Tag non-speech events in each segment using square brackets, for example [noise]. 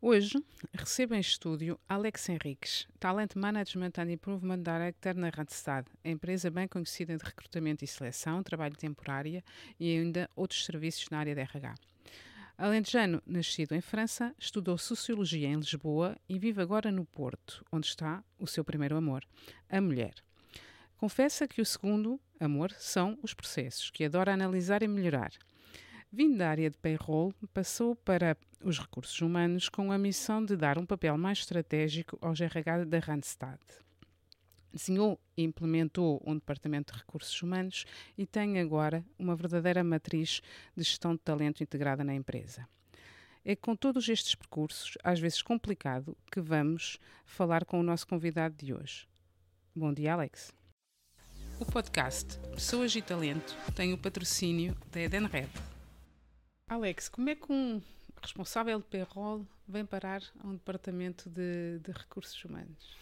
Hoje recebo em estúdio Alex Henriques, Talent Management and Improvement Director na Randstad, empresa bem conhecida de recrutamento e seleção, trabalho temporária e ainda outros serviços na área de RH. Alentejano, nascido em França, estudou Sociologia em Lisboa e vive agora no Porto, onde está o seu primeiro amor, a mulher. Confessa que o segundo amor são os processos, que adora analisar e melhorar. Vindo da área de payroll, passou para os recursos humanos com a missão de dar um papel mais estratégico aos RH da Randstad. Desenhou e implementou um departamento de recursos humanos e tem agora uma verdadeira matriz de gestão de talento integrada na empresa. É com todos estes percursos, às vezes complicado, que vamos falar com o nosso convidado de hoje. Bom dia, Alex. O podcast Pessoas e Talento tem o patrocínio da Edenred. Alex, como é que um responsável de payroll vem parar a um departamento de, de recursos humanos?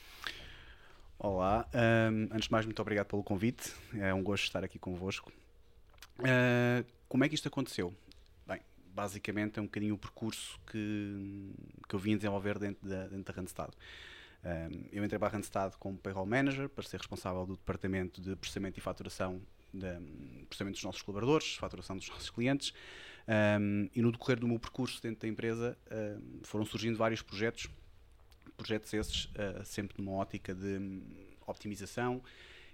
Olá, um, antes de mais, muito obrigado pelo convite. É um gosto estar aqui convosco. Uh, como é que isto aconteceu? Bem, basicamente é um bocadinho o percurso que, que eu vim desenvolver dentro da, dentro da Randstad. Um, eu entrei para a Randstad como payroll manager para ser responsável do departamento de processamento e faturação, de, processamento dos nossos colaboradores, faturação dos [laughs] nossos clientes. Um, e no decorrer do meu percurso dentro da empresa um, foram surgindo vários projetos, projetos esses uh, sempre numa ótica de optimização,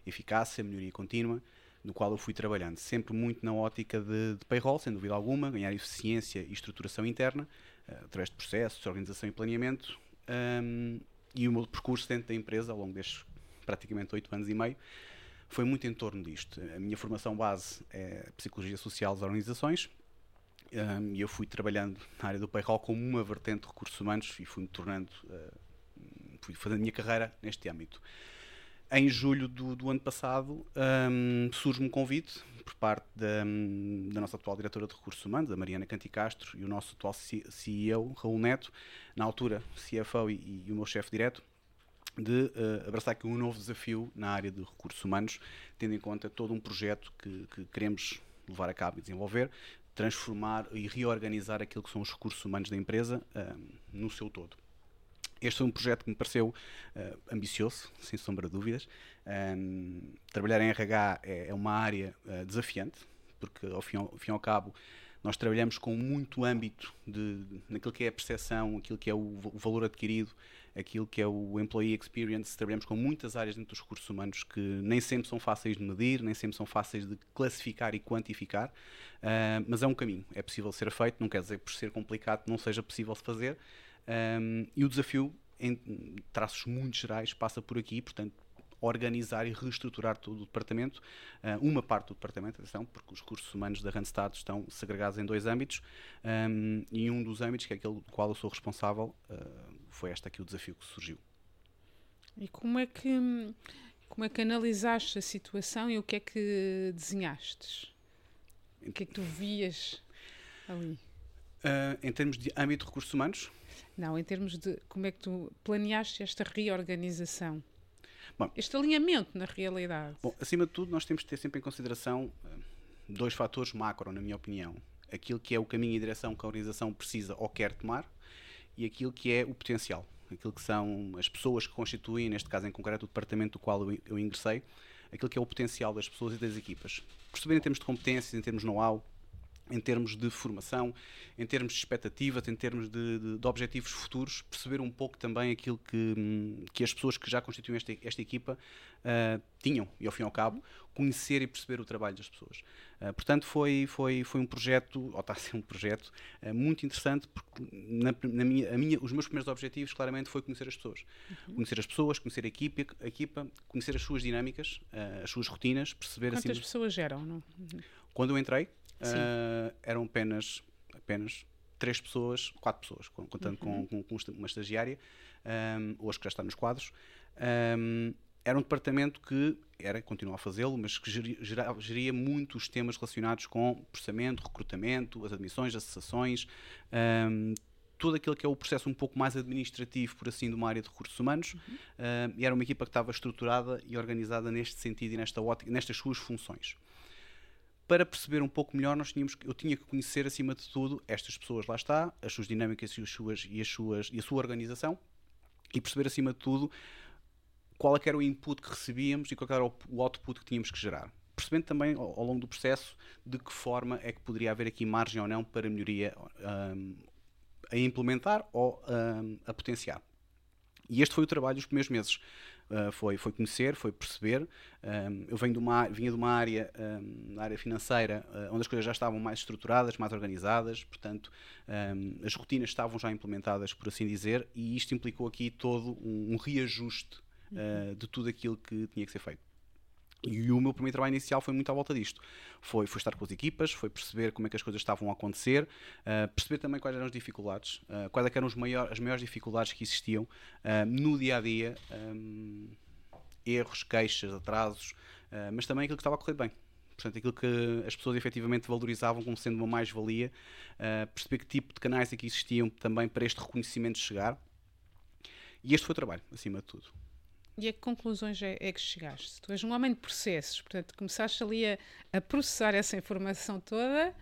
eficácia, melhoria contínua, no qual eu fui trabalhando, sempre muito na ótica de, de payroll, sem dúvida alguma, ganhar eficiência e estruturação interna, uh, através de processos, organização e planeamento, um, e o meu percurso dentro da empresa, ao longo destes praticamente oito anos e meio, foi muito em torno disto. A minha formação base é Psicologia Social das Organizações, um, e eu fui trabalhando na área do payroll como uma vertente de recursos humanos e fui-me tornando, uh, fui fazendo a minha carreira neste âmbito. Em julho do, do ano passado um, surge-me um convite por parte da, da, nossa atual diretora de recursos humanos, a Mariana Canticastro, e o nosso atual CEO, Raul Neto, na altura CFO e, e o meu chefe direto, de uh, abraçar aqui um novo desafio na área de recursos humanos, tendo em conta todo um projeto que, que queremos levar a cabo e desenvolver, transformar e reorganizar aquilo que são os recursos humanos da empresa uh, no seu todo. Este foi um projeto que me pareceu uh, ambicioso, sem sombra de dúvidas. Um, trabalhar em RH é, é uma área uh, desafiante, porque ao fim, ao fim ao cabo nós trabalhamos com muito âmbito de, naquilo que é a percepção, aquilo que é o, o, valor adquirido, aquilo que é o employee experience. Trabalhamos com muitas áreas dentro dos recursos humanos que nem sempre são fáceis de medir, nem sempre são fáceis de classificar e quantificar, uh, mas é um caminho, é possível ser feito, não quer dizer que por ser complicado não seja possível fazer. Um, e o desafio, em traços muito gerais, passa por aqui, portanto, organizar e reestruturar todo o departamento, uh, uma parte do departamento, atenção, porque os recursos humanos da Randstad estão segregados em dois âmbitos, um, e um dos âmbitos, que é aquele do qual eu sou responsável, uh, foi este aqui o desafio que surgiu. E como é que como é que analisaste a situação e o que é que desenhaste? O que é que tu vias ali? Uh, em termos de âmbito de recursos humanos? Não, em termos de como é que tu planeaste esta reorganização? Bom, este alinhamento na realidade. Bom, acima de tudo, nós temos de ter sempre em consideração uh, dois fatores macro, na minha opinião. Aquilo que é o caminho e direção que a organização precisa ou quer tomar e aquilo que é o potencial. Aquilo que são as pessoas que constituem, neste caso em concreto, o departamento do qual eu, eu ingressei, aquilo que é o potencial das pessoas e das equipas. Perceber em termos de competências, em termos de know-how, em termos de formação, em termos de expectativas, em termos de, de, de, objetivos futuros, perceber um pouco também aquilo que, que as pessoas que já constituem esta, esta equipa uh, tinham e, ao fim e ao cabo, conhecer e perceber o trabalho das pessoas. Uh, portanto, foi, foi, foi um projeto, ou está a ser um projeto, uh, muito interessante, porque na, na minha, minha, os meus primeiros objetivos, claramente, foi conhecer as pessoas. Uhum. Conhecer as pessoas, conhecer a equipa, a equipa conhecer as suas dinâmicas, as suas rotinas, perceber... Quantas assim, pessoas eram? Não? Uhum. Quando eu entrei, uh, eram apenas, apenas três pessoas, quatro pessoas, contando uhum. com, com, uma estagiária, um, hoje que já está nos quadros. Um, era um departamento que era, continua a fazê-lo, mas que geria, geria muitos temas relacionados com processamento, recrutamento, as admissões, as cessações, um, todo aquilo que é o processo um pouco mais administrativo, por assim, de uma área de recursos humanos, uhum. uh, e era uma equipa que estava estruturada e organizada neste sentido e nesta ótica, nestas suas funções. Para perceber um pouco melhor, nós tínhamos, eu tinha que conhecer, acima de tudo, estas pessoas lá está, as suas dinâmicas e, as suas, e, as suas, e a sua organização, e perceber, acima de tudo, qual é era o input que recebíamos e qual era o output que tínhamos que gerar. Percebendo também, ao, ao longo do processo, de que forma é que poderia haver aqui margem ou não para melhoria um, a implementar ou um, a potenciar. E este foi o trabalho dos primeiros meses. Uh, foi, foi conhecer, foi perceber. Um, eu venho de uma, vinha de uma área, um, área financeira, uh, onde as coisas já estavam mais estruturadas, mais organizadas, portanto, um, as rotinas estavam já implementadas, por assim dizer, e isto implicou aqui todo um, um reajuste uh, de tudo aquilo que tinha que ser feito. E o meu primeiro trabalho inicial foi muito à volta disto. Foi, foi estar com as equipas, foi perceber como é que as coisas estavam a acontecer, uh, perceber também quais eram as dificuldades, uh, quais eram os maior, as maiores dificuldades que existiam uh, no dia a dia, um, erros, queixas, atrasos, mas também aquilo que estava a correr bem. Portanto, aquilo que as pessoas efetivamente valorizavam como sendo uma mais-valia, perceber que tipo de canais é que existiam também para este reconhecimento chegar. E este foi o trabalho, acima de tudo. E a que conclusões é, é, que chegaste? Tu és um homem de processos, portanto, começaste ali a, a processar essa informação toda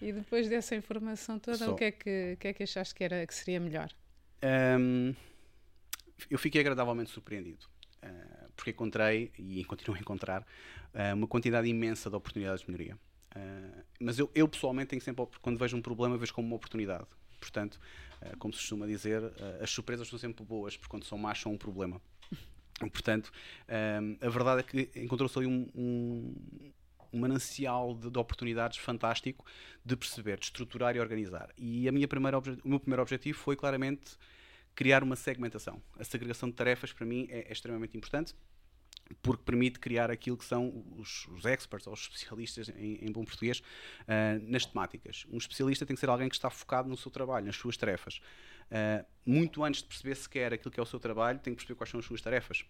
e depois dessa informação toda, o que é que, que, é que achaste que, era, que seria melhor? Um, eu fiquei agradavelmente surpreendido, uh, porque encontrei, e [laughs] continuo a encontrar, uh, uma quantidade imensa de oportunidades de melhoria. Uh, mas eu, eu, pessoalmente tenho sempre, quando vejo um problema, vejo como uma oportunidade. Portanto, como se costuma dizer, as surpresas são sempre boas, porque quando são más são um problema. Portanto, um, a verdade é que encontrou-se ali um, um, um manancial de, de, oportunidades fantástico de perceber, de estruturar e organizar. E a minha primeira o meu primeiro objetivo foi claramente criar uma segmentação. A segregação de tarefas para mim é, é extremamente importante porque permite criar aquilo que são os, os experts ou os especialistas em, em bom português uh, nas temáticas. Um especialista tem que ser alguém que está focado no seu trabalho, nas suas tarefas. Uh, muito antes de perceber sequer aquilo que é o seu trabalho, tem que perceber quais são as suas tarefas.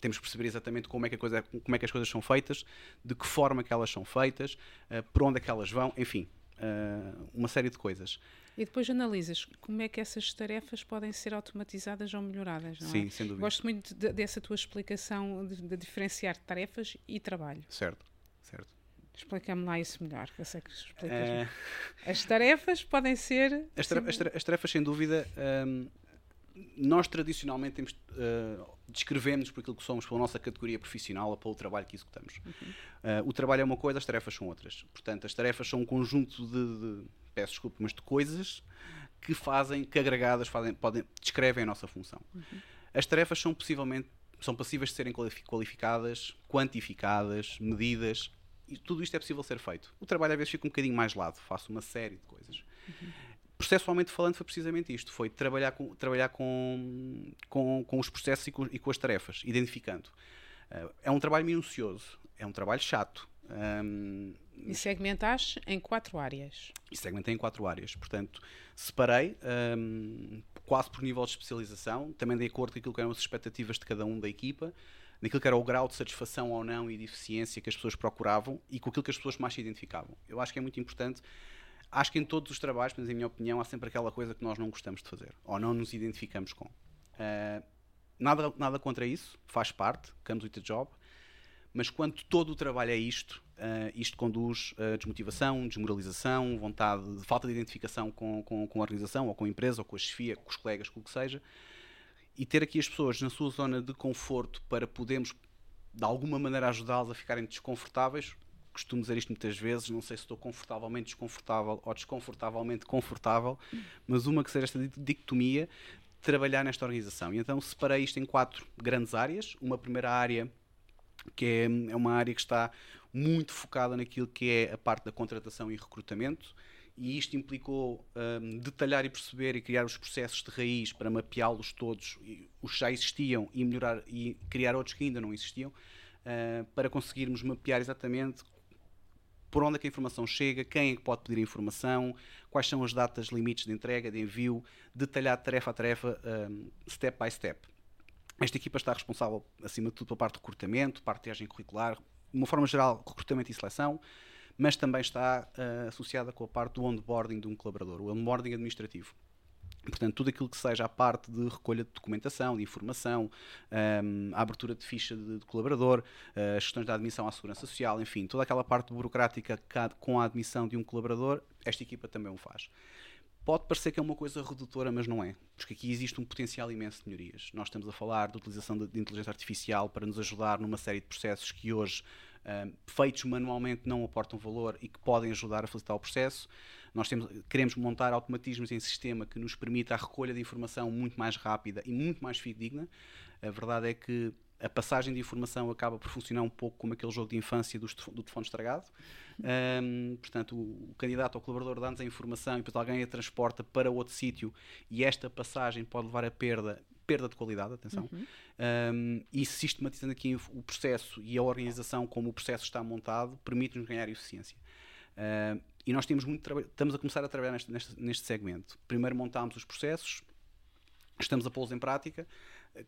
Temos que perceber exatamente como é que, coisa, como é que as coisas são feitas, de que forma que elas são feitas, uh, por onde é que elas vão, enfim, uh, uma série de coisas. E depois analisas como é que essas tarefas podem ser automatizadas ou melhoradas, não Sim, é? sem dúvida. Gosto muito de, dessa tua explicação de, de, diferenciar tarefas e trabalho. Certo, certo. Explica-me lá isso melhor, que eu sei que explicas. É... As tarefas podem ser. As, tarefas, as tarefas sem dúvida. Um, nós tradicionalmente temos, uh, descrevemos por aquilo que somos, pela nossa categoria profissional ou pelo trabalho que executamos. Uhum. Uh, o trabalho é uma coisa, as tarefas são outras. Portanto, as tarefas são um conjunto de, de peço desculpa, mas de coisas que fazem, que agregadas fazem, podem, descrevem a nossa função. Uhum. As tarefas são possivelmente são passíveis de serem qualificadas, quantificadas, medidas, e tudo isto é possível ser feito. O trabalho às vezes fica um bocadinho mais lado, faço uma série de coisas. Uhum. Processualmente falando, foi precisamente isto: foi trabalhar com, trabalhar com, com, com os processos e com, e com as tarefas, identificando. Uh, é um trabalho minucioso, é um trabalho chato. Um, e segmentaste em quatro áreas. E segmentei em quatro áreas. Portanto, separei um, quase por nível de especialização, também de acordo com aquilo que eram as expectativas de cada um da equipa naquilo que era o grau de satisfação ou não e de eficiência que as pessoas procuravam e com aquilo que as pessoas mais se identificavam. Eu acho que é muito importante. Acho que em todos os trabalhos, mas em minha opinião, há sempre aquela coisa que nós não gostamos de fazer ou não nos identificamos com. Uh, nada, nada contra isso, faz parte, comes with the job, mas quando todo o trabalho é isto, uh, isto conduz a desmotivação, desmoralização, vontade, falta de identificação com, com, com a organização, ou com a empresa, ou com a chefia, com os colegas, com o que seja e ter aqui as pessoas na sua zona de conforto para podermos de alguma maneira ajudá-las a ficarem desconfortáveis. Costumo dizer isto muitas vezes, não sei se estou confortavelmente desconfortável ou desconfortavelmente confortável, mas uma que seja esta dicotomia, trabalhar nesta organização. E então separei isto em quatro grandes áreas. Uma primeira área que é, é uma área que está muito focada naquilo que é a parte da contratação e recrutamento e isto implicou um, detalhar e perceber e criar os processos de raiz para mapeá-los todos, os que já existiam e melhorar e criar outros que ainda não existiam, uh, para conseguirmos mapear exatamente por onde é que a informação chega, quem é que pode pedir a informação, quais são as datas limites de entrega, de envio, detalhar tarefa a tarefa, um, step by step. Esta equipa está responsável, acima de tudo, pela parte de recrutamento, parte de triagem curricular, de uma forma geral, recrutamento e seleção, mas também está uh, associada com a parte do onboarding de um colaborador, o onboarding administrativo. Portanto, tudo aquilo que seja a parte de recolha de documentação, de informação, um, a abertura de ficha de, de colaborador, uh, as questões da admissão à segurança social, enfim, toda aquela parte burocrática com a admissão de um colaborador, esta equipa também o faz. Pode parecer que é uma coisa redutora, mas não é, porque aqui existe um potencial imenso de melhorias. Nós estamos a falar de utilização de, de inteligência artificial para nos ajudar numa série de processos que hoje, feitos manualmente, não aportam valor e que podem ajudar a facilitar o processo. Nós temos, queremos montar automatismos em sistema que nos permita a recolha de informação muito mais rápida e muito mais fidedigna. A verdade é que a passagem de informação acaba por funcionar um pouco como aquele jogo de infância do, do telefone estragado. Um, portanto, o, o, candidato ou colaborador dá-nos a informação e depois alguém a transporta para outro sítio e esta passagem pode levar a perda perda de qualidade, atenção, uhum. um, e sistematizando aqui o processo e a organização como o processo está montado, permite-nos ganhar eficiência. Uh, e nós temos muito estamos a começar a trabalhar neste, neste, neste segmento. Primeiro montámos os processos, estamos a pô-los em prática,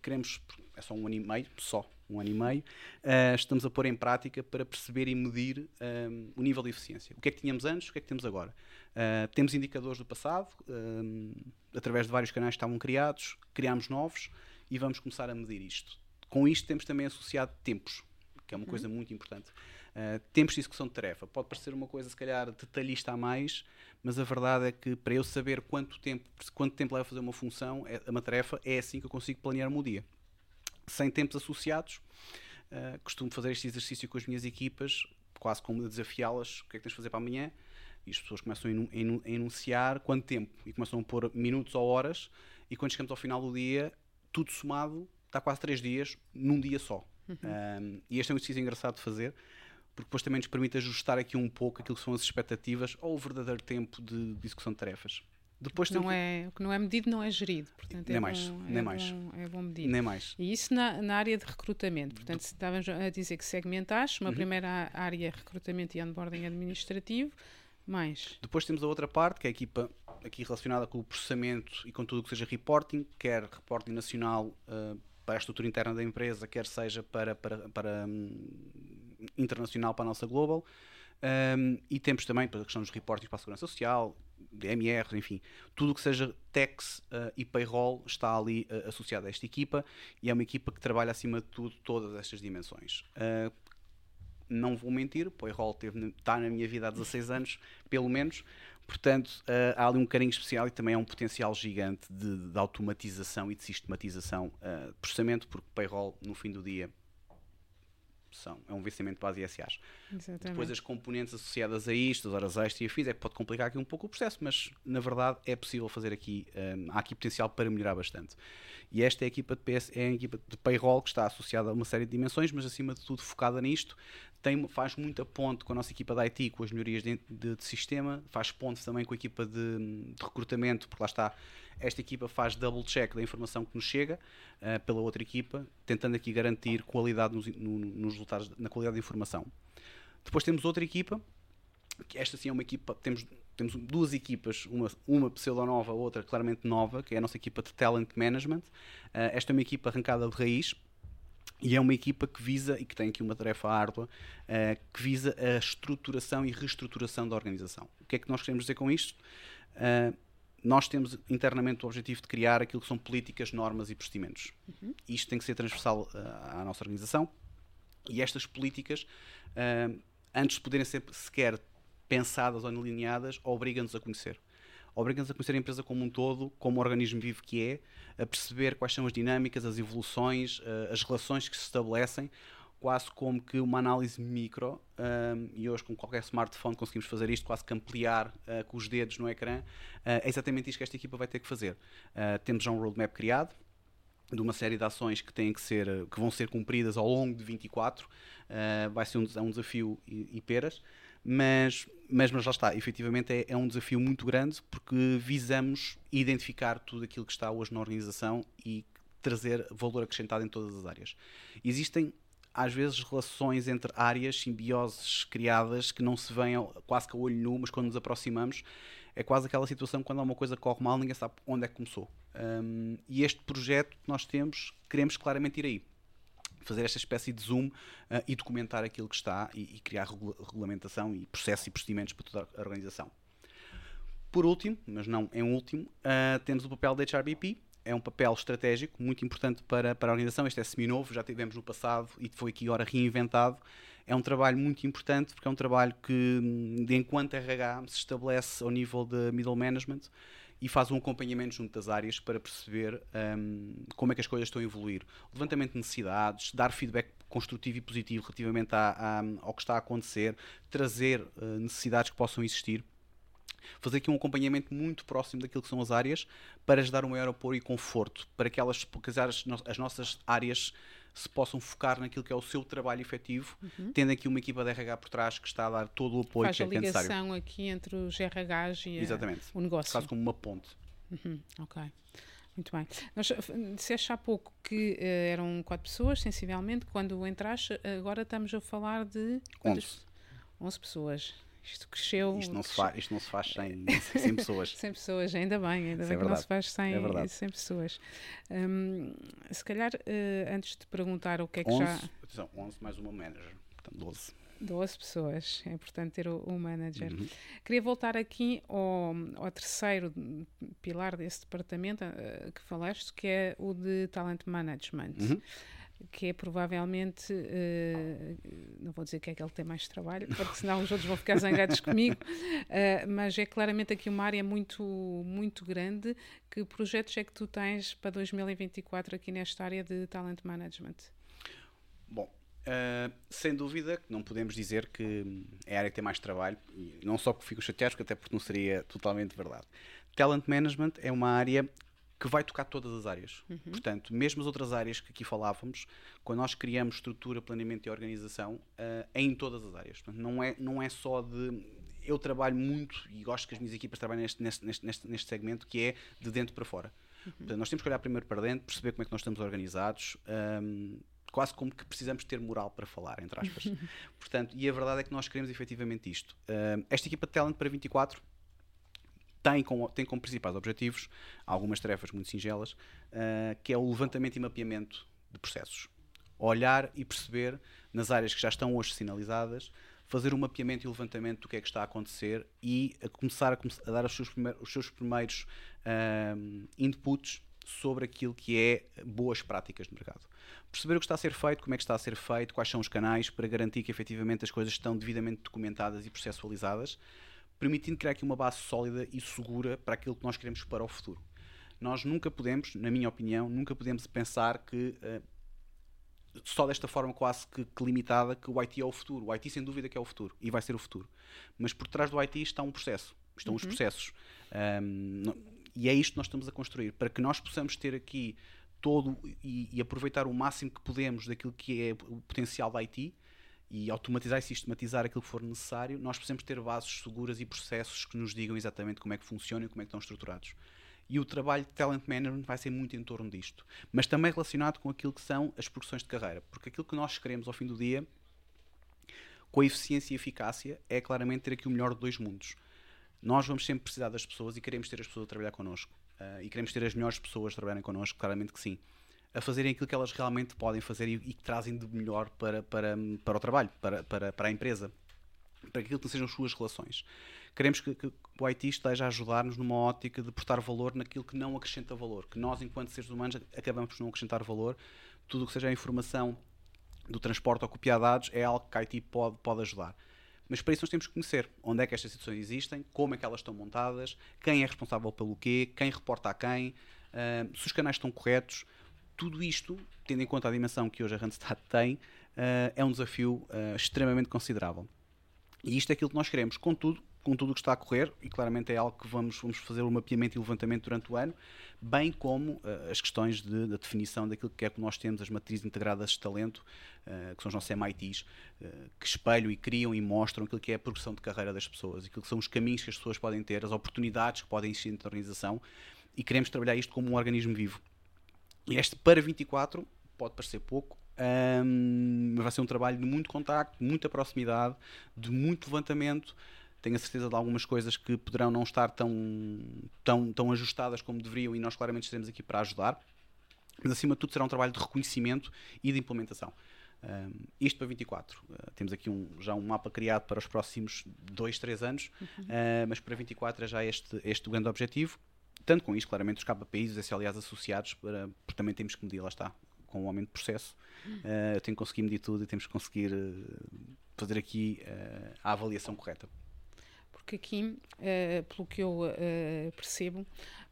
queremos, é só um ano e meio, só um ano e meio, uh, estamos a pôr em prática para perceber e medir um, o nível de eficiência. O que é que tínhamos antes, o que é que temos agora? Uh, temos indicadores do passado, um, através de vários canais que estavam criados, criámos novos e vamos começar a medir isto. Com isto temos também associado tempos, que é uma uhum. coisa muito importante. Uh, tempos de execução de tarefa. Pode parecer uma coisa, se calhar, detalhista a mais, mas a verdade é que para eu saber quanto tempo, quanto tempo leva a fazer uma função, é, uma tarefa, é assim que eu consigo planear o meu dia. Sem tempos associados, uh, costumo fazer este exercício com as minhas equipas, quase como desafiá-las, o que é que tens de fazer para amanhã? E as pessoas começam a enunciar quanto tempo, e começam a pôr minutos ou horas, e quando chegamos ao final do dia, tudo somado, está quase três dias, num dia só. Uhum. Um, e este é um exercício engraçado de fazer, porque depois também nos permite ajustar aqui um pouco aquilo que são as expectativas ou o verdadeiro tempo de, de execução de tarefas. Depois não é, o que não é medido não é gerido. Portanto, nem é mais, bom, nem é mais. Bom, é bom medir. Nem mais. E isso na, na área de recrutamento. Portanto, se estávamos a dizer que segmentaste, uma uhum. primeira área recrutamento e onboarding administrativo, mais. Depois temos a outra parte, que é a equipa aqui relacionada com o processamento e com tudo o que seja reporting, quer reporting nacional uh, para a estrutura interna da empresa, quer seja para, para, para um, internacional para a nossa global. Um, e temos também para a questão dos reportes para a segurança social, DMR, enfim, tudo o que seja tax uh, e payroll está ali uh, associado a esta equipa e é uma equipa que trabalha acima de tudo todas estas dimensões. Uh, não vou mentir, payroll teve, está na minha vida há 16 anos, pelo menos, portanto há ali um carinho especial e também é um potencial gigante de, de automatização e de sistematização de processamento, porque payroll no fim do dia é um vencimento as ISAs. Exatamente. Depois as componentes associadas a isto, as horas extras e afins, é que pode complicar aqui um pouco o processo, mas na verdade é possível fazer aqui, um, há aqui potencial para melhorar bastante. E esta é a equipa de PS, é a equipa de payroll que está associada a uma série de dimensões, mas acima de tudo focada nisto, tem, faz muita ponte com a nossa equipa de IT, com as melhorias de, de, de sistema, faz ponte também com a equipa de, de recrutamento, porque lá está esta equipa faz double check da informação que nos chega uh, pela outra equipa, tentando aqui garantir qualidade nos, no, nos resultados, na qualidade da informação. Depois temos outra equipa, que esta sim é uma equipa, temos, temos duas equipas, uma, uma pseudo-nova, outra claramente nova, que é a nossa equipa de Talent Management. Uh, esta é uma equipa arrancada de raiz, e é uma equipa que visa, e que tem aqui uma tarefa árdua, uh, que visa a estruturação e reestruturação da organização. O que é que nós queremos dizer com isto? Uh, nós temos internamente o objetivo de criar aquilo que são políticas, normas e procedimentos. Uhum. Isto tem que ser transversal uh, à nossa organização e estas políticas, uh, antes de poderem ser sequer pensadas ou alinhadas, obrigam-nos a conhecer. Obrigam-nos a conhecer a empresa como um todo, como o organismo vivo que é, a perceber quais são as dinâmicas, as evoluções, uh, as relações que se estabelecem, quase como que uma análise micro, um, e hoje com qualquer smartphone conseguimos fazer isto, quase que ampliar uh, com os dedos no ecrã, uh, é exatamente isto que esta equipa vai ter que fazer. Uh, temos já um roadmap criado, de uma série de ações que têm que ser que vão ser cumpridas ao longo de 24 vai ser um, é um desafio e, e, peras mas, mas, mas lá está, efetivamente é, é, um desafio muito grande porque visamos identificar tudo aquilo que está hoje na organização e trazer valor acrescentado em todas as áreas. Existem às vezes relações entre áreas, simbioses criadas que não se veem quase que a olho nu, mas quando nos aproximamos é quase aquela situação quando alguma coisa corre mal, ninguém sabe onde é que começou. Um, e este projeto que nós temos, queremos claramente ir aí. Fazer esta espécie de zoom uh, e documentar aquilo que está e, e criar regula regulamentação e processos e procedimentos para toda a organização. Por último, mas não em último, uh, temos o papel da HRBP. É um papel estratégico muito importante para, para a organização. Este é semi-novo, já tivemos no passado e foi aqui agora reinventado. É um trabalho muito importante porque é um trabalho que, de enquanto RH, se estabelece ao nível de middle management e faz um acompanhamento junto das áreas para perceber um, como é que as coisas estão a evoluir. Levantamento de necessidades, dar feedback construtivo e positivo relativamente à, à, ao que está a acontecer, trazer uh, necessidades que possam existir fazer aqui um acompanhamento muito próximo daquilo que são as áreas para lhes dar um maior apoio e conforto, para que elas, que as, as nossas áreas se possam focar naquilo que é o seu trabalho efetivo, uhum. tendo aqui uma equipa de RH por trás que está a dar todo o apoio Faz que é necessário. Faz a ligação aqui entre os RHs e Exatamente. o negócio. Faz como uma ponte. Uhum. Ok. Muito bem. Nós disseste há pouco que uh, eram quatro pessoas, sensivelmente, quando entraste, agora estamos a falar de... 11. 11 pessoas. Isto cresceu. Isto não, se, faz, isto não se faz sem, [laughs] sem pessoas. sem pessoas, ainda bem, ainda Isso bem é que não se faz sem, é sem pessoas. Um, se calhar, uh, antes de perguntar o que é que 11, já. Atenção, 11 mais uma manager, portanto 12. 12 pessoas, é importante ter o, o manager. Uhum. Queria voltar aqui ao, ao, terceiro pilar desse departamento uh, que falaste, que é o de talent management. Uhum que é provavelmente, uh, não vou dizer que é que ele tem mais trabalho, porque senão os outros vão ficar zangados comigo, uh, mas é claramente aqui uma área muito, muito grande. Que projetos é que tu tens para 2024 aqui nesta área de talent management? Bom, uh, sem dúvida que não podemos dizer que é a área que tem mais trabalho, não só porque fico chateado, até porque não seria totalmente verdade. Talent management é uma área que vai tocar todas as áreas. Uhum. Portanto, mesmo as outras áreas que aqui falávamos, quando nós criamos estrutura, planeamento e organização, uh, é em todas as áreas. Portanto, não, é, não é só de. Eu trabalho muito e gosto que as minhas equipas trabalhem neste, neste, neste, neste segmento que é de dentro para fora. Uhum. Portanto, nós temos que olhar primeiro para dentro, perceber como é que nós estamos organizados. Um, quase como que precisamos ter moral para falar, entre aspas. [laughs] Portanto, e a verdade é que nós queremos efetivamente isto. Uh, esta equipa de talent para 24 tem como, tem como principais objetivos algumas tarefas muito singelas, uh, que é o levantamento e mapeamento de processos. Olhar e perceber nas áreas que já estão hoje sinalizadas, fazer o um mapeamento e levantamento do que é que está a acontecer e a começar a, a dar os seus, primeiros, os seus primeiros uh, inputs sobre aquilo que é boas práticas de mercado. Perceber o que está a ser feito, como é que está a ser feito, quais são os canais para garantir que efetivamente as coisas estão devidamente documentadas e processualizadas permitindo criar aqui uma base sólida e segura para aquilo que nós queremos para o futuro. Nós nunca podemos, na minha opinião, nunca podemos pensar que uh, só desta forma quase que, que, limitada que o IT é o futuro. O IT sem dúvida que é o futuro e vai ser o futuro. Mas por trás do IT está um processo, estão uhum. os processos. Um, e é isto que nós estamos a construir, para que nós possamos ter aqui todo e, e aproveitar o máximo que podemos daquilo que é o potencial da IT, e automatizar e sistematizar aquilo que for necessário, nós precisamos ter bases seguras e processos que nos digam exatamente como é que funcionam e como é que estão estruturados. E o trabalho de talent management vai ser muito em torno disto, mas também relacionado com aquilo que são as progressões de carreira, porque aquilo que nós queremos ao fim do dia, com a eficiência e eficácia, é claramente ter aqui o melhor de dois mundos. Nós vamos sempre precisar das pessoas e queremos ter as pessoas a trabalhar connosco. Uh, e queremos ter as melhores pessoas a trabalharem connosco, claramente que sim a fazerem aquilo que elas realmente podem fazer e, e que trazem de melhor para, para, para o trabalho, para, para, para a empresa, para aquilo que sejam as suas relações. Queremos que, que o IT esteja a ajudar-nos numa ótica de portar valor naquilo que não acrescenta valor, que nós, enquanto seres humanos, acabamos por não acrescentar valor. Tudo o que seja a informação do transporte ou copiar dados é algo que a IT pode, pode ajudar. Mas para isso nós temos que conhecer onde é que estas situações existem, como é que elas estão montadas, quem é responsável pelo quê, quem reporta a quem, uh, se os canais estão corretos, tudo isto, tendo em conta a dimensão que hoje a Randstad tem, uh, é um desafio uh, extremamente considerável. E isto é aquilo que nós queremos. Contudo, com tudo o que está a correr, e claramente é algo que vamos, vamos fazer o um mapeamento e levantamento durante o ano, bem como uh, as questões de, da definição daquilo que é que nós temos, as matrizes integradas de talento, uh, que são os nossos MITs, uh, que espelham e criam e mostram aquilo que é a progressão de carreira das pessoas, aquilo que são os caminhos que as pessoas podem ter, as oportunidades que podem existir da organização, e queremos trabalhar isto como um organismo vivo. Este para 24 pode parecer pouco, um, mas vai ser um trabalho de muito contacto, de muita proximidade, de muito levantamento. Tenho a certeza de algumas coisas que poderão não estar tão, tão, tão ajustadas como deveriam e nós claramente estaremos aqui para ajudar. Mas acima de tudo será um trabalho de reconhecimento e de implementação. Um, isto para 24. Uh, temos aqui um, já um mapa criado para os próximos 2, 3 anos, uhum. uh, mas para 24 é já este, este o grande objetivo. Tanto com isto, claramente, os KPIs, os SLAs associados, para, porque também temos que medir, lá está, com o aumento de processo. Uh, tenho que conseguir medir tudo e temos que conseguir fazer aqui a avaliação correta porque aqui, uh, pelo que eu uh, percebo,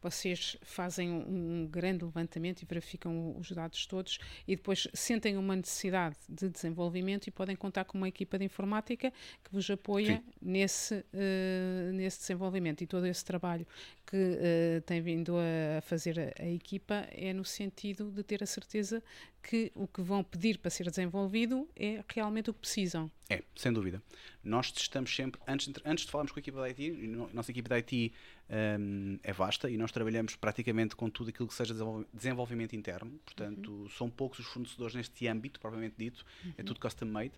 vocês fazem um, grande levantamento e verificam os dados todos e depois sentem uma necessidade de desenvolvimento e podem contar com uma equipa de informática que vos apoia nesse, uh, nesse desenvolvimento e todo esse trabalho que uh, tem vindo a fazer a, a, equipa é no sentido de ter a certeza que o que vão pedir para ser desenvolvido é realmente o que precisam. É, sem dúvida. Nós testamos sempre, antes de, antes de falarmos com a equipa da IT, a nossa equipa da IT um, é vasta e nós trabalhamos praticamente com tudo aquilo que seja desenvolvimento interno, portanto, uhum. são poucos os fornecedores neste âmbito, propriamente dito, é uhum. é tudo custom made.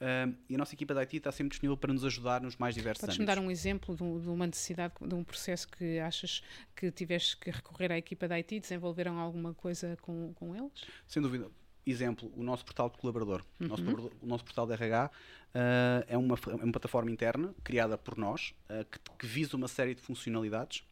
Uh, e a nossa equipa da IT está sempre disponível para nos ajudar nos mais diversos Podes âmbitos. Podes-me dar um exemplo de, de, uma necessidade, de um processo que achas que tiveste que recorrer à equipa da IT? Desenvolveram alguma coisa com, com eles? Sem dúvida. Exemplo, o nosso portal de colaborador. Uhum. O, nosso, o nosso portal de RH uh, ah, é, uma, é uma plataforma interna criada por nós uh, que, que visa uma série de funcionalidades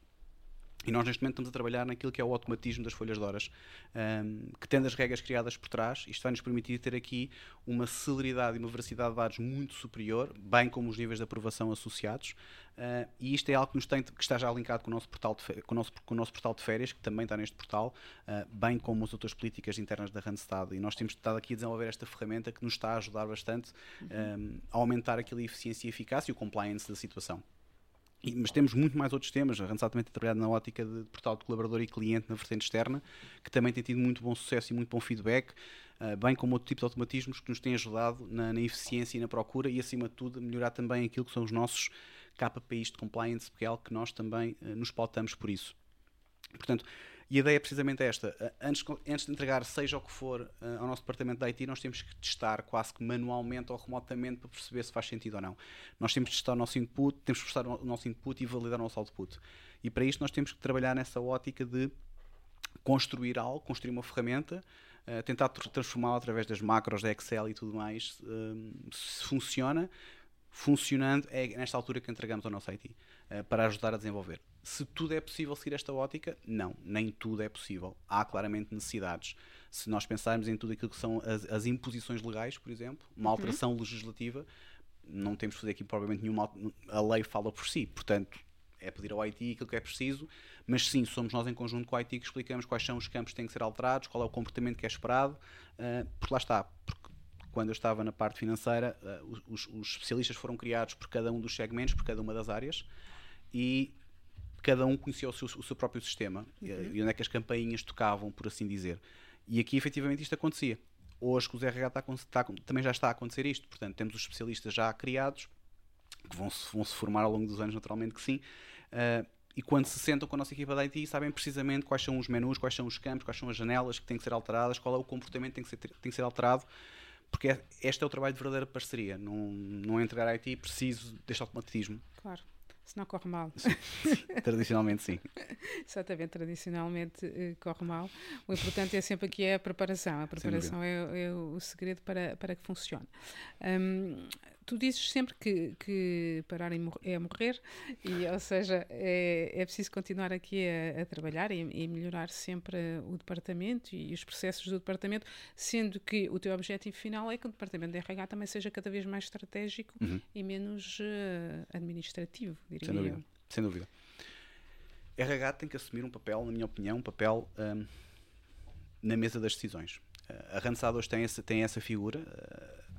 e nós neste momento estamos a trabalhar naquilo que é o automatismo das folhas de horas, um, que tendo as regras criadas por trás, isto vai nos permitir ter aqui uma celeridade e uma veracidade de dados muito superior, bem como os níveis de aprovação associados. Uh, e isto é algo que, nos tem, que está já linkado com o, nosso portal de, com, o nosso, com o nosso portal de férias, que também está neste portal, uh, bem como as outras políticas internas da Randstad. E nós temos estado aqui a desenvolver esta ferramenta que nos está a ajudar bastante uhum. um, a aumentar aquela eficiência e eficácia e o compliance da situação. Mas temos muito mais outros temas. A Randstad também tem trabalhado na ótica de portal de colaborador e cliente na vertente externa, que também tem tido muito bom sucesso e muito bom feedback, uh, bem como outro tipo de automatismos que nos têm ajudado na, na, eficiência e na procura e, acima de tudo, melhorar também aquilo que são os nossos KPIs de compliance, porque é algo que nós também uh, nos pautamos por isso. Portanto, e a ideia é precisamente esta. Antes, antes de entregar seja o que for ao nosso departamento de IT, nós temos que testar quase que manualmente ou remotamente para perceber se faz sentido ou não. Nós temos que testar o nosso input, temos que testar o nosso input e validar o nosso output. E para isto nós temos que trabalhar nessa ótica de construir algo, construir uma ferramenta, tentar transformá-la através das macros da Excel e tudo mais, se funciona, funcionando, é nesta altura que entregamos ao nosso IT, para ajudar a desenvolver. Se tudo é possível seguir esta ótica, não, nem tudo é possível. Há claramente necessidades. Se nós pensarmos em tudo aquilo que são as, as imposições legais, por exemplo, uma uhum. alteração uhum. legislativa, não temos que fazer aqui provavelmente nenhuma. A lei fala por si, portanto, é pedir ao IT aquilo que é preciso, mas sim, somos nós em conjunto com o IT que explicamos quais são os campos que têm que ser alterados, qual é o comportamento que é esperado, uh, porque lá está. Porque quando eu estava na parte financeira, uh, os, os especialistas foram criados por cada um dos segmentos, por cada uma das áreas, e cada um conhecia o seu, o seu próprio sistema uhum. e onde é que as campainhas tocavam, por assim dizer. E aqui efetivamente isto acontecia. Hoje com os RH está, está, também já está a acontecer isto, portanto temos os especialistas já criados, que vão se, vão -se formar ao longo dos anos, naturalmente que sim, uh, e quando se sentam com a nossa equipa da IT sabem precisamente quais são os menus, quais são os campos, quais são as janelas que têm que ser alteradas, qual é o comportamento que tem que ser, tem que ser alterado, porque é, este é o trabalho de verdadeira parceria, não, não é entregar a IT preciso deste automatismo. Claro senão corre mal. [laughs] Tradicionalmente, sim. [laughs] Exatamente, tradicionalmente uh, corre mal. O importante é sempre aqui é a preparação. A preparação é, é, o segredo para, para que funcione. Um, tu dizes sempre que, que parar é morrer, e, ou seja, é, é preciso continuar aqui a, a trabalhar e, e, melhorar sempre o departamento e os processos do departamento, sendo que o teu objetivo final é que o departamento de RH também seja cada vez mais estratégico uhum. e menos uh, administrativo, diria Sem dúvida. Eu. Sem dúvida. RH tem que assumir um papel, na minha opinião, um papel um, na mesa das decisões. Uh, a Randstad hoje tem essa, tem essa figura.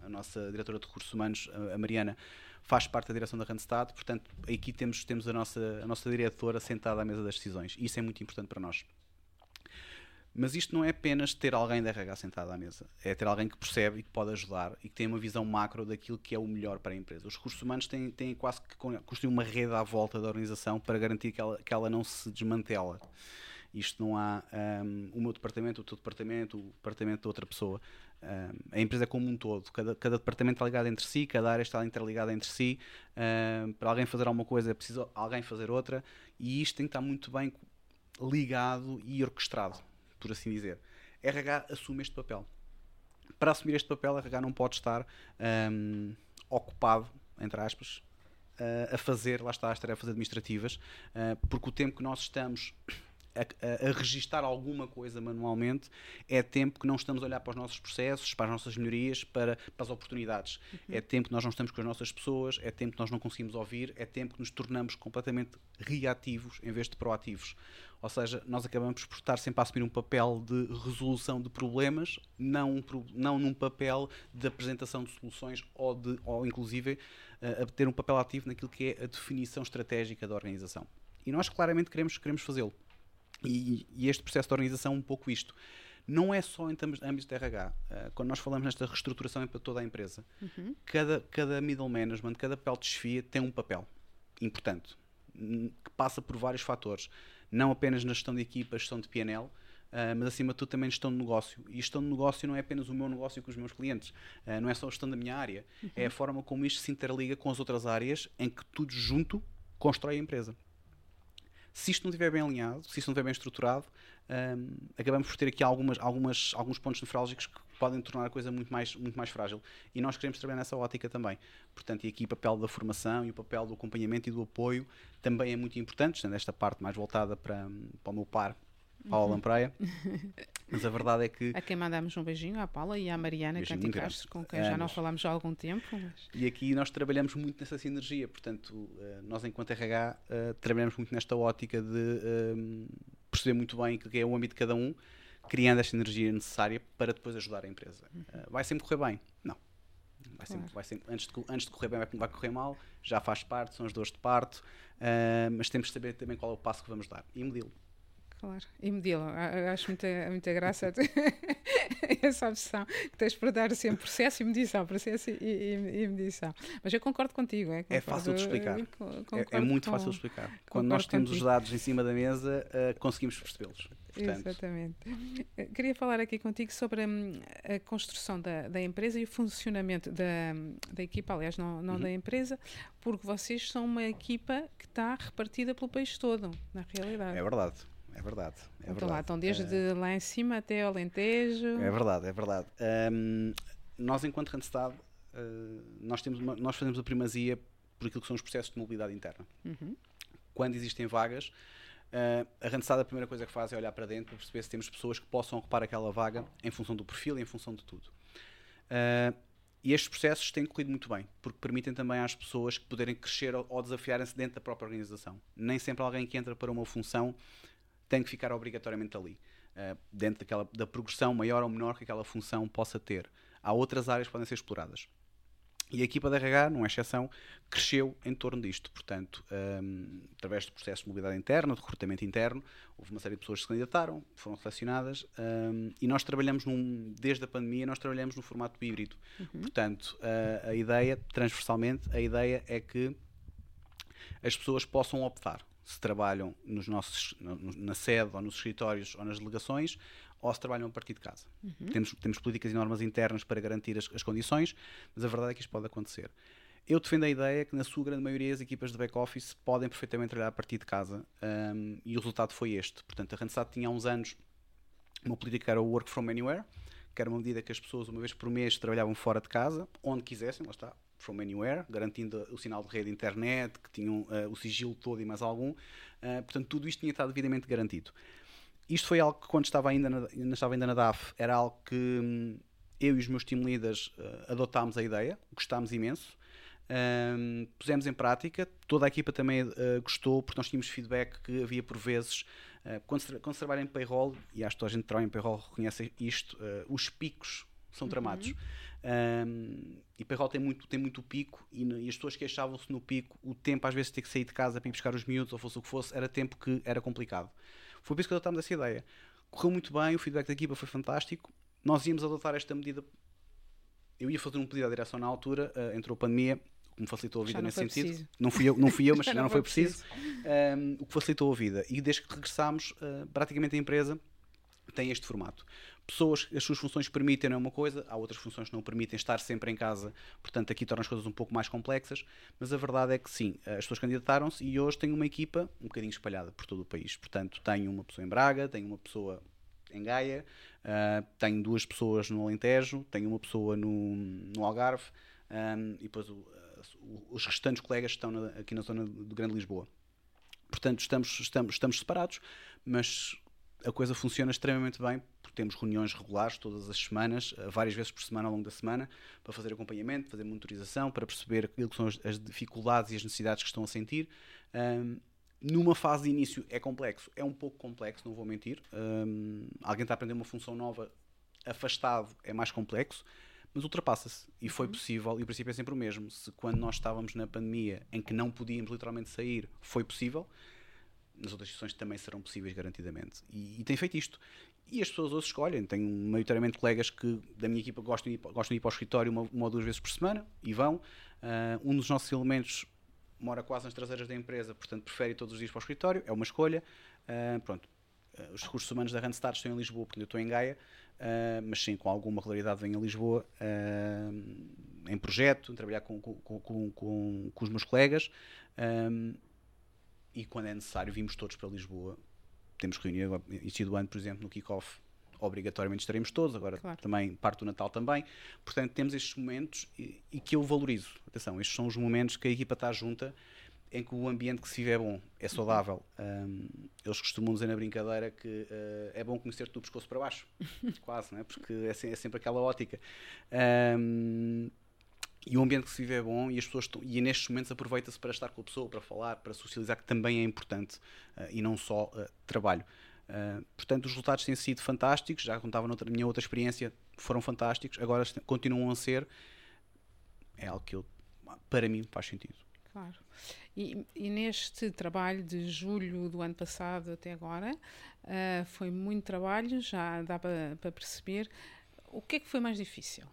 A nossa diretora de recursos humanos, a Mariana, faz parte da direção da Randstad, portanto, aqui temos, temos a, nossa, a nossa diretora sentada à mesa das decisões. Isso é muito importante para nós. Mas isto não é apenas ter alguém da RH sentado à mesa, é ter alguém que percebe e que pode ajudar e que tem uma visão macro daquilo que é o melhor para a empresa. Os recursos humanos têm, têm quase que construir uma rede à volta da organização para garantir que ela, que ela não se desmantela. Isto não há um, o meu departamento, o teu departamento, o departamento de outra pessoa. A empresa como um todo. Cada, cada departamento está ligado entre si, cada área está interligada entre si. Para alguém fazer alguma coisa é preciso alguém fazer outra. E isto tem que estar muito bem ligado e orquestrado, por assim dizer. RH assume este papel. para assumir este papel, RH não pode estar um, ocupado, entre aspas, a fazer, lá está, as tarefas administrativas, uh, porque o tempo que nós estamos a, a, a, registar alguma coisa manualmente, é tempo que não estamos a olhar para os nossos processos, para as nossas melhorias, para, para as oportunidades. Uhum. É tempo que nós não estamos com as nossas pessoas, é tempo que nós não conseguimos ouvir, é tempo que nos tornamos completamente reativos em vez de proativos. Ou seja, nós acabamos por estar sempre a assumir um papel de resolução de problemas, não, não num papel de apresentação de soluções ou, de, ou inclusive, uh, a ter um papel ativo naquilo que é a definição estratégica da organização. E nós claramente queremos, queremos fazê-lo. E, e, este processo de organização é um pouco isto. Não é só em termos de âmbito de RH. Uh, quando nós falamos nesta reestruturação para toda a empresa, uhum. cada, cada middle management, cada papel de chefia tem um papel importante, que passa por vários fatores. Não apenas na gestão de equipa, gestão de PNL, uh, mas acima de tudo também gestão de negócio. E gestão de negócio não é apenas o meu negócio com os meus clientes, uh, não é só a gestão da minha área, uhum. é a forma como isto se interliga com as outras áreas em que tudo junto constrói a empresa. Se isto não estiver bem alinhado, se isto não estiver bem estruturado, um, acabamos por ter aqui algumas, algumas, alguns pontos nefrálgicos que podem tornar a coisa muito mais, muito mais frágil. E nós queremos trabalhar nessa ótica também. Portanto, e aqui o papel da formação e o papel do acompanhamento e do apoio também é muito importante, sendo esta parte mais voltada para, para o meu par, Paula uhum. Lampreia. [laughs] Mas a verdade é que. A quem mandamos um beijinho, à Paula e à Mariana Canti Castro, com quem já não falamos há algum tempo. Mas... E aqui nós trabalhamos muito nessa sinergia, portanto, eh, nós enquanto RH eh, trabalhamos muito nesta ótica de um, eh, perceber muito bem o que é o âmbito de cada um, criando esta energia necessária para depois ajudar a empresa. Uhum. Vai sempre correr bem? Não. Vai claro. sempre, vai sempre, antes, de, antes de correr bem, vai correr mal, já faz parte, são as dores de parto, mas temos de saber também qual é o passo que vamos dar e medi-lo. Claro, e medi-lo. Acho muita, muita graça [laughs] essa opção que tens para dar sempre processo e medição, processo e, e, e medição. Mas eu concordo contigo. É, concordo, é fácil de explicar. É, é, muito com, fácil de explicar. Quando nós temos contigo. os dados em cima da mesa, uh, conseguimos percebê-los. Exatamente. Eh, queria falar aqui contigo sobre hum, a construção da, da, empresa e o funcionamento da, da equipa, aliás, não, não uhum. da empresa, porque vocês são uma equipa que está repartida pelo país todo, na realidade. É verdade é verdade. É então, verdade. Lá, então desde uh, lá em cima até ao Alentejo. É verdade, é verdade. Um, nós, enquanto Randstad, uh, nós, temos uma, nós fazemos a primazia por aquilo que são os processos de mobilidade interna. Uhum. Quando existem vagas, uh, a Randstad a primeira coisa que faz é olhar para dentro para perceber se temos pessoas que possam ocupar aquela vaga em função do perfil e em função de tudo. Uh, e estes processos têm corrido muito bem, porque permitem também às pessoas que poderem crescer ou, ou desafiarem-se dentro da própria organização. Nem sempre alguém que entra para uma função tem que ficar obrigatoriamente ali, uh, dentro daquela, da progressão maior ou menor que aquela função possa ter. Há outras áreas que podem ser exploradas. E a equipa da RH, não é exceção, cresceu em torno disto. Portanto, um, através do processo de mobilidade interna, de recrutamento interno, houve uma série de pessoas que se candidataram, foram selecionadas um, e nós trabalhamos, num, desde a pandemia, nós trabalhamos no formato híbrido. Uhum. Portanto, a, a ideia, transversalmente, a ideia é que as pessoas possam optar se trabalham nos nossos, na sede ou nos escritórios ou nas delegações ou se trabalham a partir de casa. Uhum. Temos, temos políticas e normas internas para garantir as, as condições, mas a verdade é que isto pode acontecer. Eu defendo a ideia que, na sua grande maioria, as equipas de back-office podem perfeitamente trabalhar a partir de casa um, e o resultado foi este. Portanto, a Randstad tinha há uns anos uma política que era o Work From Anywhere, que era uma medida que as pessoas, uma vez por mês, trabalhavam fora de casa, onde quisessem, lá está, from anywhere, garantindo o sinal de rede de internet, que tinham uh, o sigilo todo e mais algum. Uh, portanto, tudo isto tinha estado devidamente garantido. Isto foi algo que, quando estava ainda na, estava ainda na DAF, era algo que hum, eu e os meus team leaders uh, adotámos a ideia, gostámos imenso. Um, pusemos em prática, toda a equipa também uh, gostou, porque nós tínhamos feedback que havia por vezes, uh, quando, se, quando se trabalha em payroll, e acho que toda a gente que trabalha em payroll reconhece isto, uh, os picos são uhum. tramados. Um, e Perrol tem muito, tem muito pico e, e as pessoas queixavam-se no pico, o tempo às vezes de ter que sair de casa para ir buscar os miúdos ou fosse o que fosse, era tempo que era complicado. Foi por isso que adotámos essa ideia. Correu muito bem, o feedback da equipa foi fantástico. Nós íamos adotar esta medida. Eu ia fazer um pedido à direção na altura, uh, entrou a pandemia, o que me facilitou a vida nesse sentido. Preciso. Não fui eu, não fui eu mas [laughs] já não, não foi preciso. preciso. Um, o que facilitou a vida. E desde que regressámos, uh, praticamente a empresa tem este formato pessoas, as suas funções permitem é uma coisa, há outras funções que não permitem estar sempre em casa, portanto aqui torna as coisas um pouco mais complexas, mas a verdade é que sim, as pessoas candidataram-se e hoje tenho uma equipa um bocadinho espalhada por todo o país. Portanto, tenho uma pessoa em Braga, tenho uma pessoa em Gaia, uh, tenho duas pessoas no Alentejo, tenho uma pessoa no, no Algarve um, e depois o, os restantes colegas estão na, aqui na zona do Grande Lisboa. Portanto, estamos, estamos, estamos separados, mas a coisa funciona extremamente bem, porque temos reuniões regulares todas as semanas, eh, várias vezes por semana ao longo da semana, para fazer acompanhamento, fazer monitorização, para perceber aquilo que são as, as dificuldades e as necessidades que estão a sentir. Um, numa fase de início é complexo, é um pouco complexo, não vou mentir. Um, alguém está a aprender uma função nova, afastado, é mais complexo, mas ultrapassa-se. E foi uhum. possível, e o princípio é sempre o mesmo. Se quando nós estávamos na pandemia, em que não podíamos literalmente sair, foi possível, nas outras situações também serão possíveis garantidamente. E, e tem feito isto. E as pessoas hoje escolhem. Tenho maioritariamente colegas que da minha equipa gostam de ir, gostam de ir para o escritório uma, uma ou duas vezes por semana e vão. Uh, um dos nossos elementos mora quase nas traseiras da empresa, portanto prefere todos os dias para o escritório, é uma escolha. Uh, pronto. Uh, os recursos humanos da Randstad estão em Lisboa, porque eu estou em Gaia, mas sim, com alguma regularidade venho a Lisboa em projeto, em trabalhar com, com, com, com, os meus colegas. E quando é necessário, vimos todos para Lisboa. Temos reunião, início do ano, por exemplo, no kick-off, obrigatoriamente estaremos todos, agora claro. também parte do Natal também. Portanto, temos estes momentos e, e, que eu valorizo. Atenção, estes são os momentos que a equipa está junta, em que o ambiente que se vive é bom, é saudável. Um, eles costumam dizer na brincadeira que uh, é bom conhecer-te do pescoço para baixo, [laughs] quase, não é? porque é, é, sempre aquela ótica. Um, e o ambiente que se vive é bom e as pessoas estão, e nestes momentos aproveita-se para estar com a pessoa, para falar, para socializar, que também é importante uh, e não só uh, trabalho. Uh, portanto, os resultados têm sido fantásticos, já contava na minha outra experiência, foram fantásticos, agora continuam a ser. É algo que eu, para mim faz sentido. Claro. E, e neste trabalho de julho do ano passado até agora, foi muito trabalho, já dá para, perceber. O que é que foi mais difícil?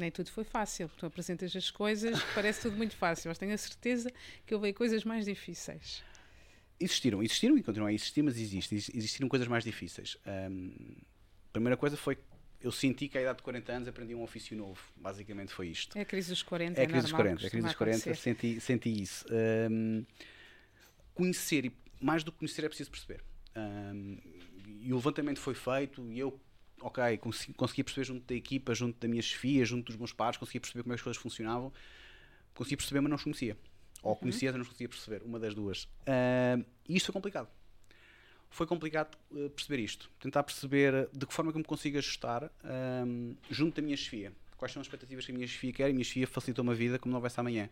Nem tudo foi fácil. Tu apresentas as coisas, parece tudo muito fácil, mas tenho a certeza que houve coisas mais difíceis. Existiram, existiram e continuam a existir, mas existem. Existiram coisas mais difíceis. Um, a primeira coisa foi eu senti que à idade de 40 anos aprendi um ofício novo. Basicamente foi isto. É a crise dos 40. É a crise dos 40. É a crise dos 40 senti, senti isso. Um, conhecer, e mais do que conhecer, é preciso perceber. Um, e o levantamento foi feito e eu ok, consegui, consegui, perceber junto da equipa, junto da minha chefia, junto dos meus pares, consegui perceber como é que as coisas funcionavam. Consegui perceber, mas não os conhecia. Ou uhum. conhecia, mas não conseguia perceber. Uma das duas. Uh, e isto foi complicado. Foi complicado uh, perceber isto. Tentar perceber de que forma que eu me consigo ajustar junto da minha chefia. Quais são as expectativas que a minha chefia quer. E a minha chefia facilitou uma vida como não houvesse amanhã.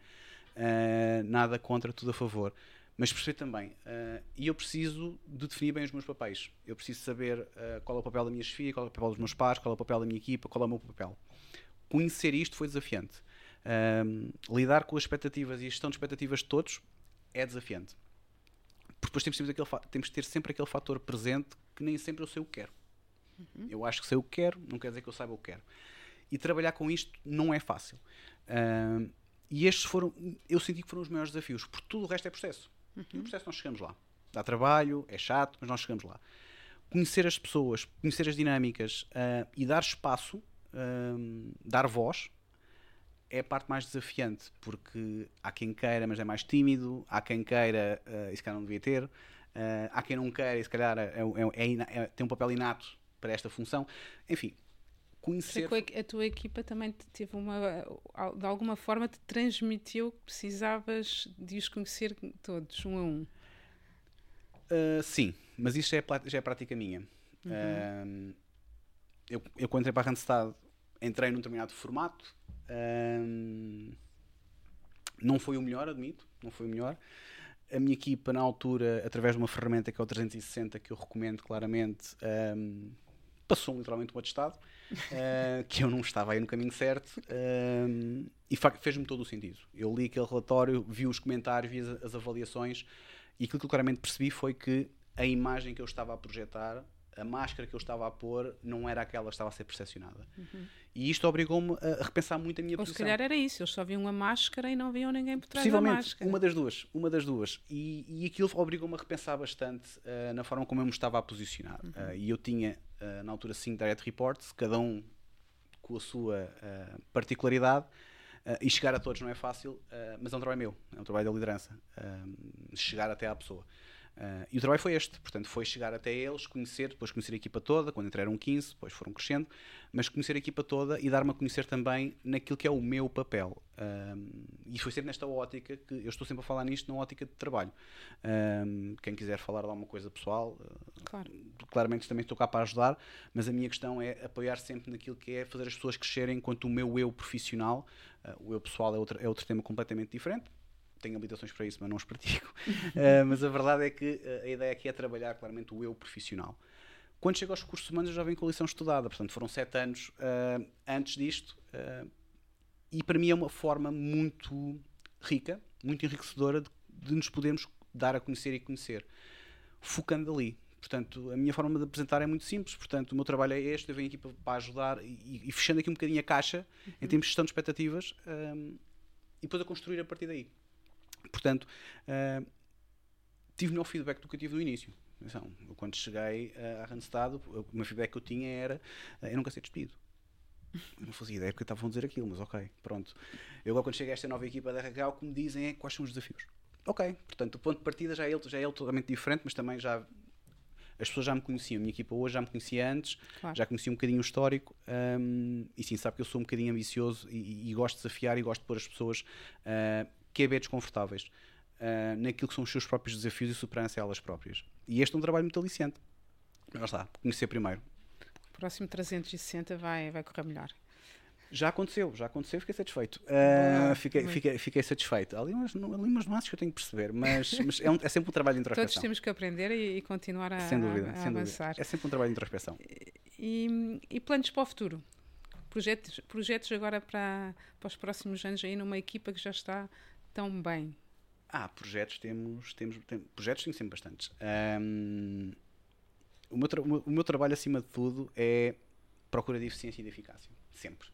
Uh, nada contra, tudo a favor mas perceber também, uh, e eu preciso de definir bem os meus papéis. Eu preciso saber uh, qual é o papel da minha chefia, qual é o papel dos meus pais, qual é o papel da minha equipa, qual é o meu papel. Conhecer isto foi desafiante. Uh, lidar com as expectativas e a gestão de expectativas de todos é desafiante. Porque depois temos, aquele temos de ter sempre aquele fator presente que nem sempre eu sei o que quero. Uhum. Eu acho que sei o que quero, não quer dizer que eu saiba o que quero. E trabalhar com isto não é fácil. e estes foram, eu senti que foram os maiores desafios, porque tudo o resto é processo Uhum. E no processo nós chegamos lá. Dá trabalho, é chato, mas nós chegamos lá. Conhecer as pessoas, conhecer as dinâmicas uh, e dar espaço, uh, dar voz, é a parte mais desafiante, porque há quem queira, mas é mais tímido, há quem queira uh, e se calhar não devia ter, uh, há quem não queira e se calhar é, é, é, é, tem um papel inato para esta função. Enfim, conhecer. A tua equipa também teve uma. de alguma forma te transmitiu que precisavas de os conhecer todos, um a um. Uh, sim, mas isto já é, já é prática minha. Uhum. Uh, eu, eu, quando entrei para a Randstad, entrei num determinado formato. Uh, não foi o melhor, admito, não foi o melhor. A minha equipa, na altura, através de uma ferramenta que é o 360, que eu recomendo claramente, passou literalmente um atestado uh, [laughs] que eu não estava aí no caminho certo uh, e fez-me todo o sentido. Eu li aquele relatório, vi os comentários, vi as, as, avaliações e aquilo que eu claramente percebi foi que a imagem que eu estava a projetar, a máscara que eu estava a pôr, não era aquela que estava a ser percepcionada. Uhum. E isto obrigou-me a repensar muito a minha Ou posição. se calhar era isso, eles só viam a máscara e não viam ninguém por trás da máscara. uma das duas, uma das duas. E, e aquilo obrigou-me a repensar bastante uh, na forma como eu me estava a posicionar. Uhum. Uh, e eu tinha uh, na altura 5 direct reports, cada um com a sua uh, particularidade. Uh, e chegar a todos não é fácil, mas é um trabalho meu, é um trabalho da liderança. chegar até à pessoa. Uh, e o trabalho foi este, portanto, foi chegar até eles, conhecer, depois conhecer a equipa toda, quando entraram 15, depois foram crescendo, mas conhecer a equipa toda e dar-me a conhecer também naquilo que é o meu papel. Um, e foi sempre nesta ótica que eu estou sempre a falar nisto, na ótica de trabalho. Um, quem quiser falar de alguma coisa pessoal, claro. Claramente também estou cá para ajudar, mas a minha questão é apoiar sempre naquilo que é fazer as pessoas crescerem enquanto o meu eu profissional, uh, o eu pessoal é outro, é outro tema completamente diferente tenho habilitações para isso, mas não os pratico. uh, [laughs] mas a verdade é que uh, a ideia aqui é trabalhar claramente o eu profissional. Quando chego aos cursos humanos, eu já venho com a lição estudada, portanto, foram sete anos uh, antes disto, e para mim é uma forma muito rica, muito enriquecedora de, de, nos podermos dar a conhecer e conhecer, focando ali. Portanto, a minha forma de apresentar é muito simples. Portanto, o meu trabalho é este, eu venho aqui para, para ajudar e, e, fechando aqui um bocadinho a caixa uhum. em termos de gestão de expectativas um, e depois a construir a partir daí. Portanto, uh, tive melhor feedback do que eu tive no início. Então, eu, quando cheguei uh, à Randstad, o meu feedback que eu tinha era: uh, eu nunca ser despedido. Eu não fazia ideia porque estavam a dizer aquilo, mas ok, pronto. Eu agora, quando chego a esta nova equipa da RH, o que me dizem é quais são os desafios. Ok, portanto, o ponto de partida já é ele, já é ele totalmente diferente, mas também já as pessoas já me conheciam, a minha equipa hoje já me conhecia antes, claro. já conhecia um bocadinho o histórico um, e sim, sabe que eu sou um bocadinho ambicioso e, e, gosto de desafiar e gosto de pôr as pessoas uh, que é bem desconfortáveis uh, naquilo que são os seus próprios desafios e superarem-se elas próprias. E este é um trabalho muito aliciante. Mas lá está, conhecer primeiro. O próximo 360 vai, vai correr melhor. Já aconteceu, já aconteceu, fiquei satisfeito. Uh, fiquei, fiquei, fiquei satisfeito. Ali umas, ali umas nuances que eu tenho que perceber, mas, [laughs] mas é, um, é, sempre um trabalho de introspecção. Todos temos que aprender e, e continuar a, sem dúvida, a, sem avançar. Dúvida. É sempre um trabalho de introspecção. E, e, planos para o futuro? Projetos, projetos agora para, para os próximos anos aí numa equipa que já está tão bem? Ah, projetos temos, temos, temos projetos tenho sempre bastantes. Um, o, meu o meu trabalho acima de tudo é procura de eficiência e de eficácia, sempre.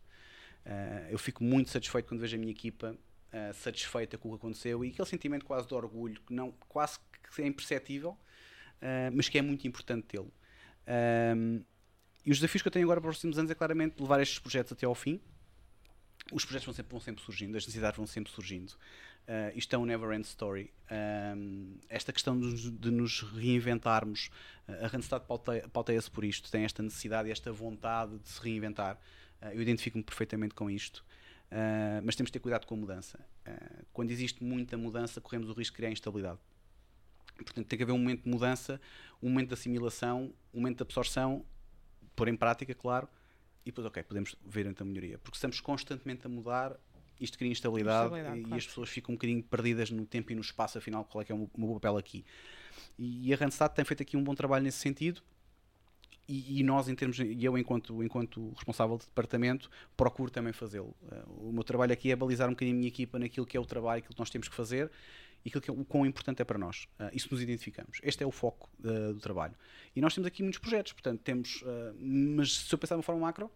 Uh, eu fico muito satisfeito quando vejo a minha equipa uh, satisfeita com o que aconteceu e aquele sentimento quase de orgulho, que não, quase que é imperceptível, uh, mas que é muito importante tê-lo. Um, e os desafios que eu tenho agora para os próximos anos é claramente levar estes projetos até ao fim. Os projetos vão sempre, vão sempre surgindo, as necessidades vão sempre surgindo. Uh, isto é um never end story. Um, esta questão de, de, nos reinventarmos, uh, a Randstad pauteia-se por isto, tem esta necessidade e esta vontade de se reinventar. Uh, eu identifico-me perfeitamente com isto. mas temos de ter cuidado com a mudança. quando existe muita mudança, corremos o risco de criar instabilidade. Portanto, tem que haver um momento de mudança, um momento de assimilação, um momento de absorção, pôr em prática, claro, e depois, ok, podemos ver então a melhoria. Porque estamos constantemente a mudar, isto cria instabilidade, instabilidade e claro. as pessoas ficam um bocadinho perdidas no tempo e no espaço, afinal, qual é que é o meu papel aqui. E a Randstad tem feito aqui um bom trabalho nesse sentido. E, e, nós, em termos, e eu, enquanto, enquanto responsável de departamento, procuro também fazê-lo. Uh, o meu trabalho aqui é balizar um bocadinho a minha equipa naquilo que é o trabalho, aquilo que nós temos que fazer e aquilo que é, o quão importante é para nós. Uh, isso nos identificamos. Este é o foco uh, do trabalho. E nós temos aqui muitos projetos, portanto, temos, mas se eu pensar de uma forma macro,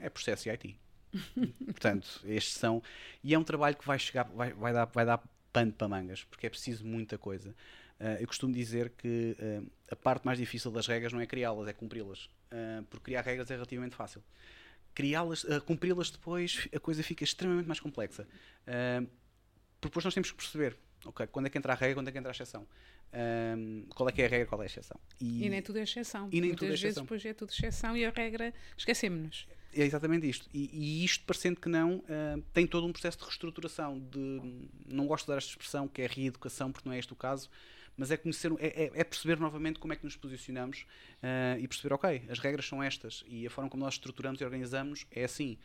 é processo e IT. [laughs] Portanto, estes são. E é um trabalho que vai chegar, vai, vai, dar, vai dar pano para mangas, porque é preciso muita coisa. Uh, eu costumo dizer que uh, a parte mais difícil das regras não é criá-las, é cumpri-las. Uh, porque criar regras é relativamente fácil. Criá-las, cumpri-las depois, a coisa fica extremamente mais complexa. porque depois nós temos que perceber okay, quando é que entra a regra, quando é que entra a exceção. qual é que é a regra, qual é a exceção. E, e nem tudo é exceção. E nem Muitas tudo é vezes exceção. depois é tudo exceção e a regra esquecemos-nos. É exatamente isto. E, e, isto, parecendo que não, uh, tem todo um processo de reestruturação. De, não gosto de dar esta expressão, que é reeducação, porque não é este o caso, mas é conhecer, é, é, é perceber novamente como é que nos posicionamos uh, e perceber, ok, as regras são estas e a forma como nós estruturamos e organizamos é assim.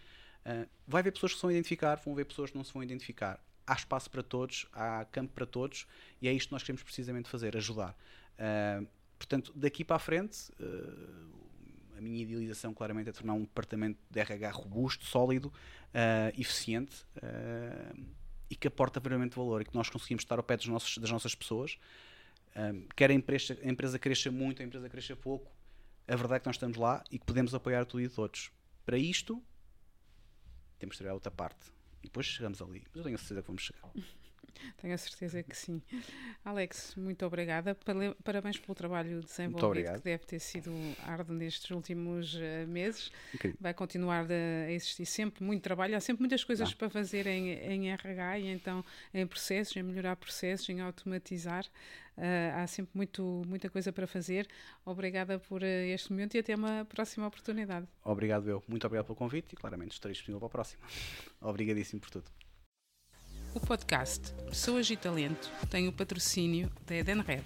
Uh, vai haver pessoas que se vão identificar, vão haver pessoas que não se vão identificar. Há espaço para todos, há campo para todos e é isto que nós queremos precisamente fazer, ajudar. portanto, daqui para a frente, a minha idealização claramente é tornar um departamento de RH robusto, sólido, uh, eficiente uh, e que aporta verdadeiramente valor e que nós conseguimos estar ao pé nossos, das nossas pessoas. Quer a empresa, a empresa cresça muito, a empresa cresça pouco, a verdade é que nós estamos lá e que podemos apoiar tudo e todos. Para isto, temos de trabalhar outra parte. E depois chegamos ali. Mas eu tenho a certeza que vamos chegar. Tenho a certeza que sim. Alex, muito obrigada. Parabéns pelo trabalho desenvolvido, que deve ter sido árduo nestes últimos uh, meses. Okay. Vai continuar a existir sempre muito trabalho. Há sempre muitas coisas ah. para fazer em, em RH e então em processos, em melhorar processos, em automatizar. Uh, há sempre muito, muita coisa para fazer. Obrigada por este momento e até uma próxima oportunidade. Obrigado, eu. Muito obrigado pelo convite e claramente estarei disponível para a próxima. [laughs] Obrigadíssimo por tudo. O podcast Pessoas e Talento tem o patrocínio da Edenred.